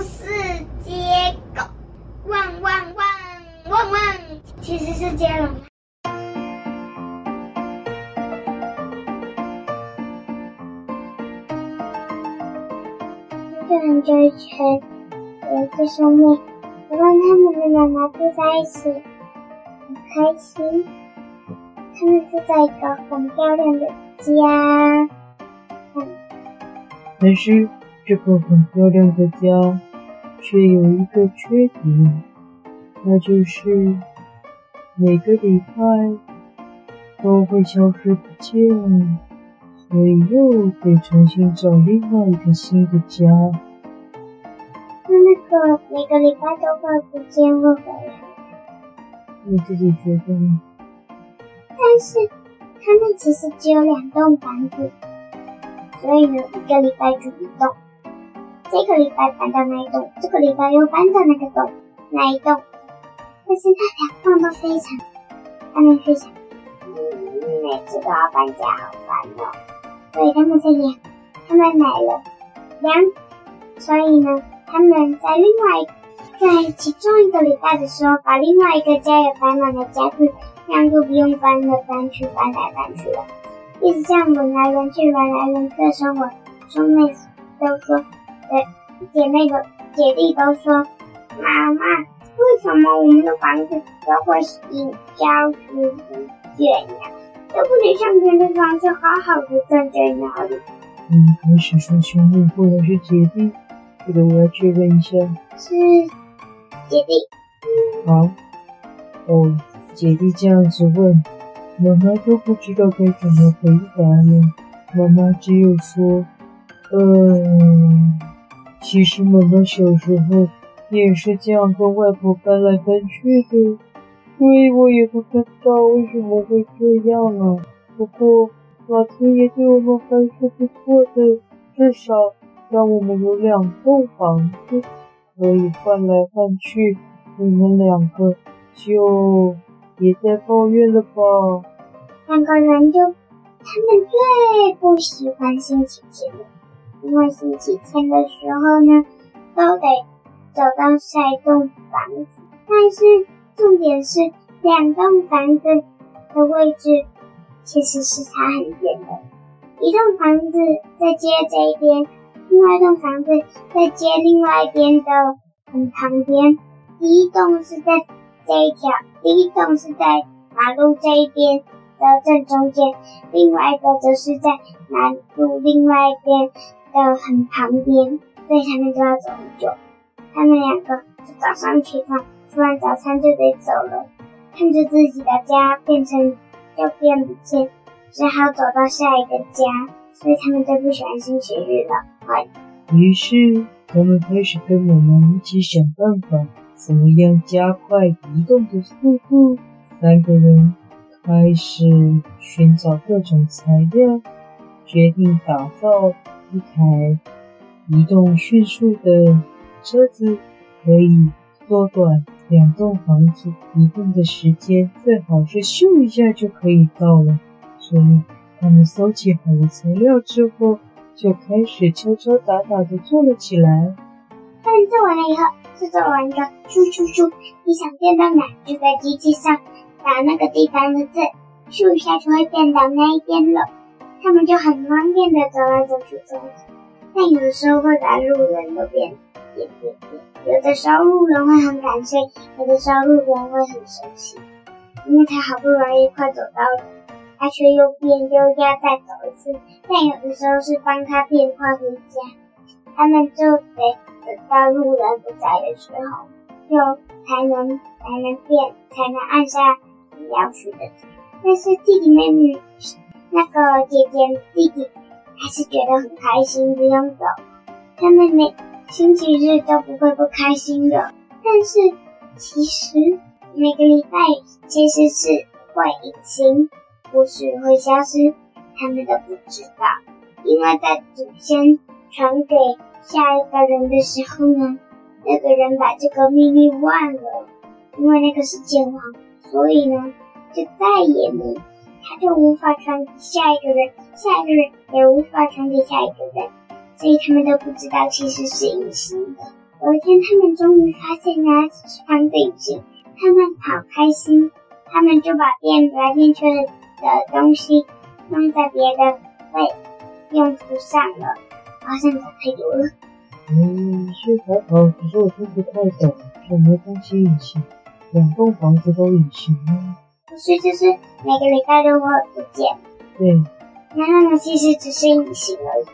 是接狗，汪汪汪汪汪，其实是接龙。很久很久以前，有一对兄妹，我跟他们的妈妈住在一起，很开心。他们住在一个很漂亮的家，嗯，但是这个很漂亮的家，却有一个缺点，那就是每个礼拜都会消失不见。所以又得重新找另外一个新的家。那那个每个礼拜都会不见会回来？你自己觉得呢？但是他们其实只有两栋房子，所以呢，一个礼拜住一栋，这个礼拜搬到那一栋，这个礼拜又搬到那个栋那一栋。但是那两栋都非常，他们非常，嗯，每次都要搬家，好烦哦。所以他们在养，他们买了两，所以呢，他们在另外在其中一个礼拜的时候，把另外一个家也搬满了家具，这样就不用搬来搬去，搬来搬去了，一直这样轮来轮去，轮来轮去的生活。兄妹都说，姐妹的姐弟都说，妈妈，为什么我们的房子都会因消失不见呀？都不能像别的房子好好的站在那里。嗯，开始说兄弟或者是姐弟，这个我要确认一下。是姐弟。好。哦，姐弟这样子问，妈妈都不知道该怎么回答了。妈妈只有说，嗯，其实妈妈小时候也是这样跟外婆搬来搬去的。所以我也不知道为什么会这样啊。不过老天爷对我们还是不错的，至少让我们有两栋房子可以换来换去。你们两个就别再抱怨了吧。两个人就他们最不喜欢星期天了，因为星期天的时候呢，都得走到下一栋房子，但是。重点是两栋房子的位置其实是差很远的，一栋房子在街这一边，另外一栋房子在街另外一边的很旁边。第一栋是在这一条，第一栋是在马路这一边的正中间，另外一个则是在马路另外一边的很旁边，所以他们就要走很久。他们两个就早上起床。吃完早餐就得走了，看着自己的家变成又变不见，只好走到下一个家，所以他们都不喜欢星期日了。于是他们开始跟我们一起想办法，怎么样加快移动的速度。三个人开始寻找各种材料，决定打造一台移动迅速的车子，可以缩短。两栋房子移动的时间最好是咻一下就可以到了，所以他们搜集好了材料之后，就开始敲敲打打的做了起来。他们做完了以后，制作完一个咻咻咻，你想变到哪，就在机器上打那个地方的字，咻一下就会变到那一边了。他们就很方便的走来走去走，但有的时候会把路人都变变变变。有的时候路人会很感谢，有的时候路人会很生气，因为他好不容易快走到了，他却又变又要再走一次。但有的时候是帮他变快回家，他们就得等到路人不在的时候，就才能才能变，才能按下你要去的。但是弟弟妹妹，那个姐姐弟弟还是觉得很开心，不用走，他妹妹。星期日都不会不开心的，但是其实每个礼拜其实是会隐形，不是会消失，他们都不知道，因为在祖先传给下一个人的时候呢，那个人把这个秘密忘了，因为那个是健忘，所以呢就再也没，他就无法传给下一个人，下一个人也无法传给下一个人。所以他们都不知道，其实是隐形的。有一天，他们终于发现了房子隐形，他们好开心，他们就把变来变去的东西弄在别的会用途上了，好像讲太多了。嗯，是还好，只是我听不太懂，什么东西隐形？两栋房子都隐形了？不是，就是每个礼拜都会不见。对。那他们其实只是隐形而已。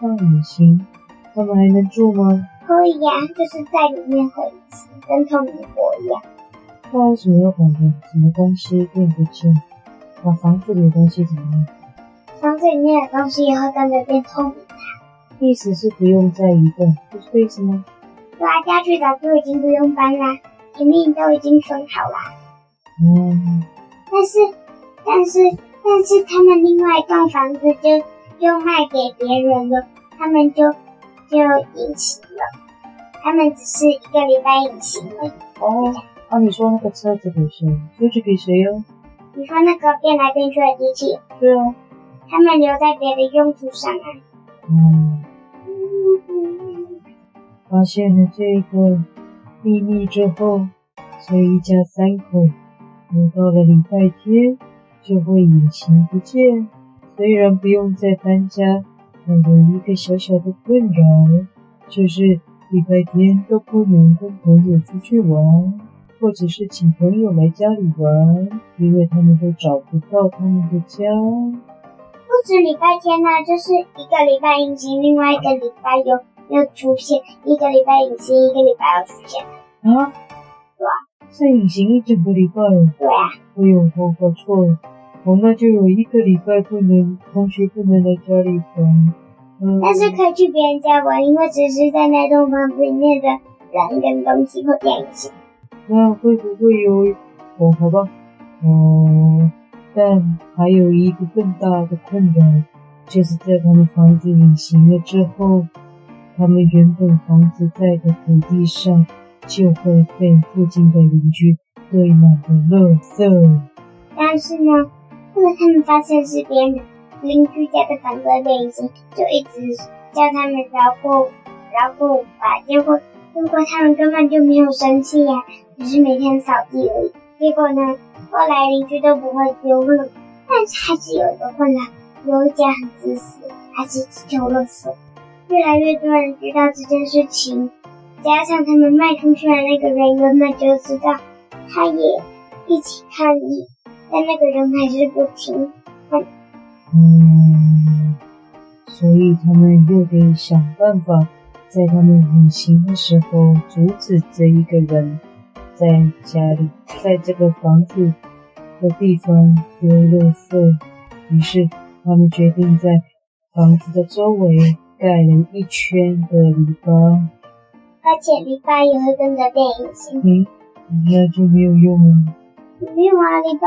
那隐形，他们还能住吗？可以呀、啊，就是在里面很隐形，跟透明玻璃一样。那为什么要把什么东西变不见？把房子里的东西怎么样？房子里面的东西也会跟着变透明的。意思是不用再移动，不是这意思吗？对啊，家具早就已经不用搬啦，肯定都已经分好啦。嗯。但是，但是，但是他们另外一栋房子就就卖给别人了，他们就。就隐形了，他们只是一个礼拜隐形而已。哦，啊，你说那个车子给谁？车子给谁呀？你说那个变来变去的机器？对啊，他们留在别的用途上啊。嗯。发现了这个秘密之后，所以一家三口又到了礼拜天就会隐形不见，虽然不用再搬家。但有一个小小的困扰，就是礼拜天都不能跟朋友出去玩，或者是请朋友来家里玩，因为他们都找不到他们的家。不止礼拜天呐、啊，就是一个礼拜隐形，另外一个礼拜又又出现，一个礼拜隐形，一个礼拜又出现。啊？是隐形一整个礼拜。对啊。哎呦，我搞错了。我，那就有一个礼拜不能，同学不能来家里玩。嗯，但是可以去别人家玩，因为只是在那栋房子里面的人跟东西会变形。那会不会有？哦，好吧。哦、嗯，但还有一个更大的困扰，就是在他们房子隐形了之后，他们原本房子在的土地上就会被附近的邻居堆满了垃圾。但是呢？后来他们发现是别人邻居家的房子变隐形，就一直叫他们绕过绕过吧。结果结果他们根本就没有生气呀，只是每天扫地而已。结果呢，后来邻居都不会丢了，但是还是有一个困扰，有一家很自私，还是只丢垃圾。越来越多人知道这件事情，加上他们卖出去的那个人原本就知道，他也一起抗议。但那个人还是不听，嗯，所以他们又得想办法，在他们隐形的时候阻止这一个人在家里，在这个房子的地方丢垃圾。于是他们决定在房子的周围盖了一圈的篱笆，而且篱笆也会跟着变隐形。嗯，那就没有用了。没有啊，篱笆。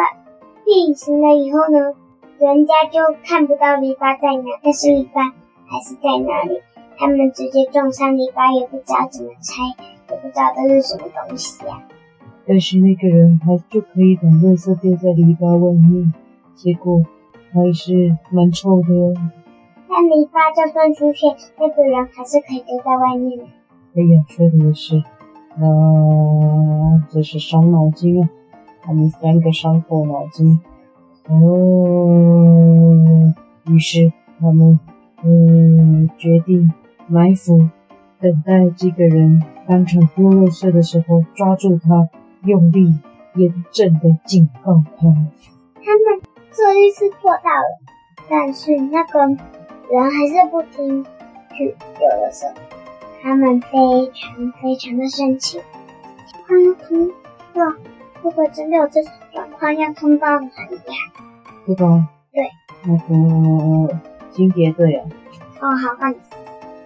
变隐形了以后呢，人家就看不到篱笆在哪，但是篱笆还是在那里。他们直接撞上篱笆，也不知道怎么拆，也不知道这是什么东西呀、啊。但是那个人还就可以把垃圾丢在篱笆外面，结果还是蛮臭的。但篱笆就算出现，那个人还是可以丢在外面的。哎呀，说的也是，那、呃、这是伤脑筋啊。他们三个伤透脑筋，哦，于是他们嗯决定埋伏，等待这个人当场丢垃圾的时候抓住他，用力严正的警告他。他们这一次做到了，但是那个人还是不听去丢垃圾，他们非常非常的生气，快要哭了。如果真的有这种状况，要通报哪里呀？这个对，那个清洁队啊。哦，好，那你。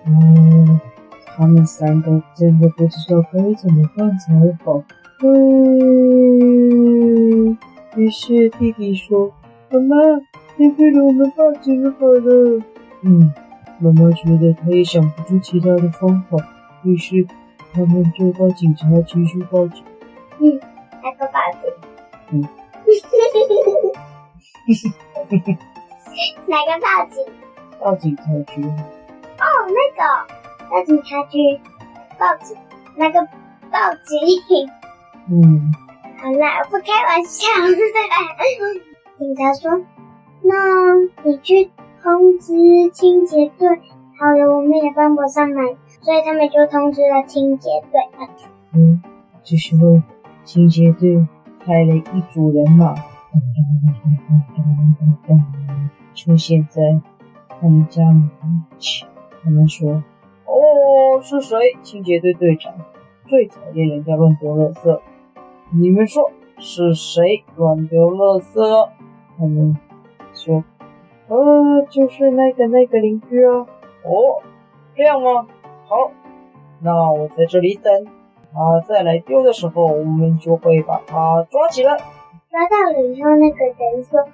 嗯，他们三个真的不知道该怎么办才好。嗯，于是弟弟说：“妈妈，你陪着我们报警好了。”嗯，妈妈觉得她也想不出其他的方法，于是他们就到警察局去报警。嗯。哪个报警？嗯，哪个报警？报警察局。哦，那个报警察局报警。那个报警。嗯，好啦，我不开玩笑。警察说：“那你去通知清洁队。”好了，我们也帮不上来，所以他们就通知了清洁队。嗯，这时候清洁队开了一组人马，出现在他们家门前。他们说：“哦，是谁？清洁队队长最讨厌人家乱丢垃圾。你们说是谁乱丢垃圾？”他们说：“呃，就是那个那个邻居啊。”哦，这样吗？好，那我在这里等，他再来丢的时候，我们就会把他抓起来。抓到了以后，那个人说：“啊，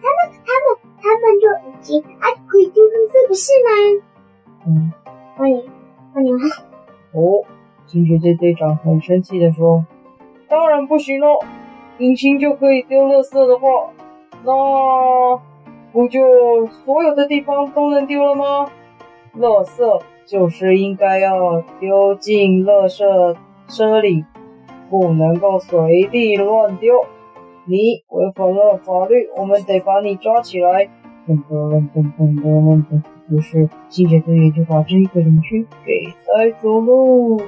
他们、他们、他们就已经啊可以丢垃圾，不是吗？”嗯，欢迎，欢迎。哦，清洁队队长很生气的说：“当然不行喽，隐形就可以丢垃圾的话，那不就所有的地方都能丢了吗？”垃圾就是应该要丢进垃圾车里，不能够随地乱丢。你违反了法律，我们得把你抓起来。噔噔噔噔噔噔噔，于是清洁队员就把这个邻居给带走喽。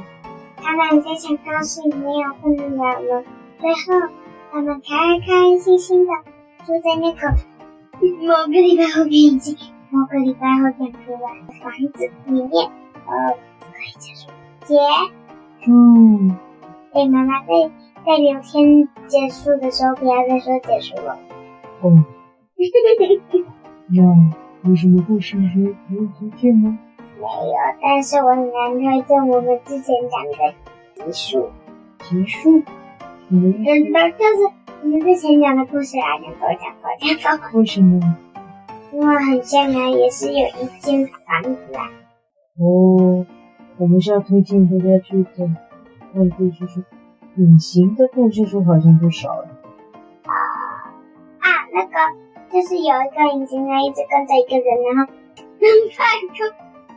他们非常高兴，没有困扰了。最后，他们开开心心的住在那个某个礼拜后边已经。某个礼拜后讲出来的房子里面，呃，可以结束。结嗯，对，妈妈在在聊天结束的时候，不要再说结束了。哦。那有什么故事是可以推荐吗？没有，但是我很难推荐我们之前讲的结束。结束？嗯，真的就是我们之前讲的故事啊，讲走讲走讲走。为什么？因为很像啊，也是有一间房子啊。哦，我们是要推荐大家去看故事书，隐形的故事书好像不少了。啊啊，那个就是有一个隐形的一直跟着一个人，然后办公，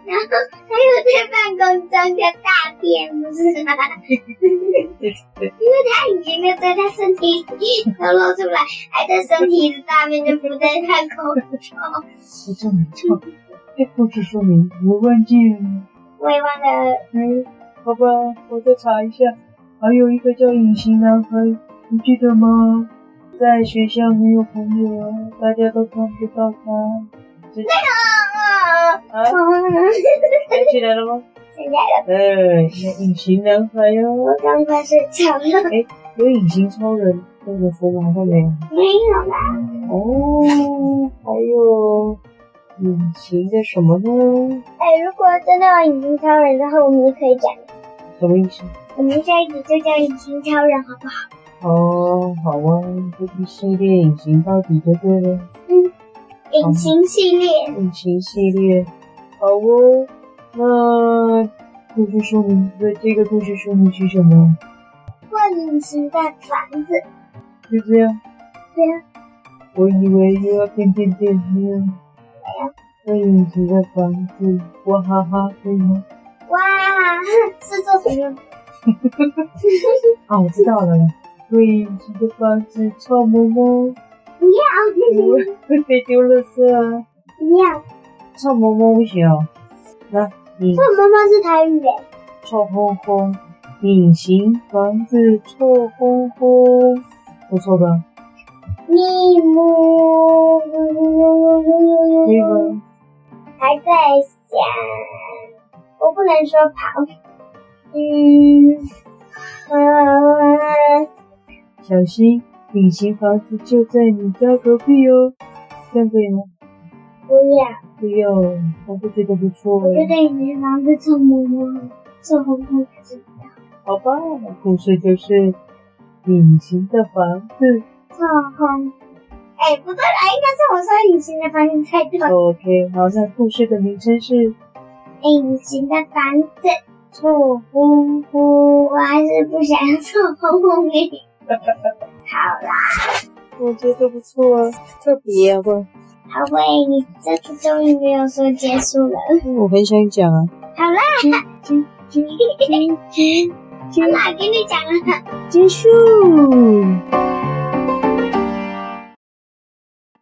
然后还有在办公中的大便，不是吗？因为他隐形的，在他身体里都 露出来，还在身体的大便就不在他口中。我真没错，这故事说明我忘记了。我也忘了。嗯，好吧，我再查一下。还有一个叫隐形男孩，你记得吗？在学校没有朋友，大家都看不到他。这个起来了吗？想起来了。哎，隐形男孩哟、哦！我刚快睡着了。哎，有隐形超人这个说吗？后面没有啦。哦，还有隐形的什么呢？哎，如果真的有隐形超人的话，我们也可以讲。什么意思？我们下一集就叫隐形超人，好不好？哦，好啊，这一系列隐形到底就对了。嗯。隐形系列，隐形系列，好哦。那故事说明，这这个故事说明是什么？会隐形的房子，就这样。对啊。我以为又要变变变那样。没有。会隐形的房子，哇哈哈，可以吗？哇，是做什么用？啊，我知道了。会隐形的房子，臭摸摸。不要，会被丢垃圾啊！不要，臭摸摸不行哦。那你臭摸摸是台语的。臭烘烘，隐形房子臭烘烘，不错吧？你摸，可以吗？还在想，我不能说跑。嗯，呃，小心。隐形房子就在你家隔壁哦，这样可以吗？不要，不要，我不觉得不错。我觉得隐形房子臭摸摸，臭烘烘还是不要。好吧，故事就是隐形的房子臭烘。哎，不对了，应该是我说隐形的房子才对。OK，好，那故事的名称是隐形的房子臭烘烘。我还是不想要臭烘烘诶。好啦，我觉得不错啊，特别啊，好会，你这次终于没有说结束了。我很想讲啊。好啦，今今结结结结，好啦，给你讲了，结束。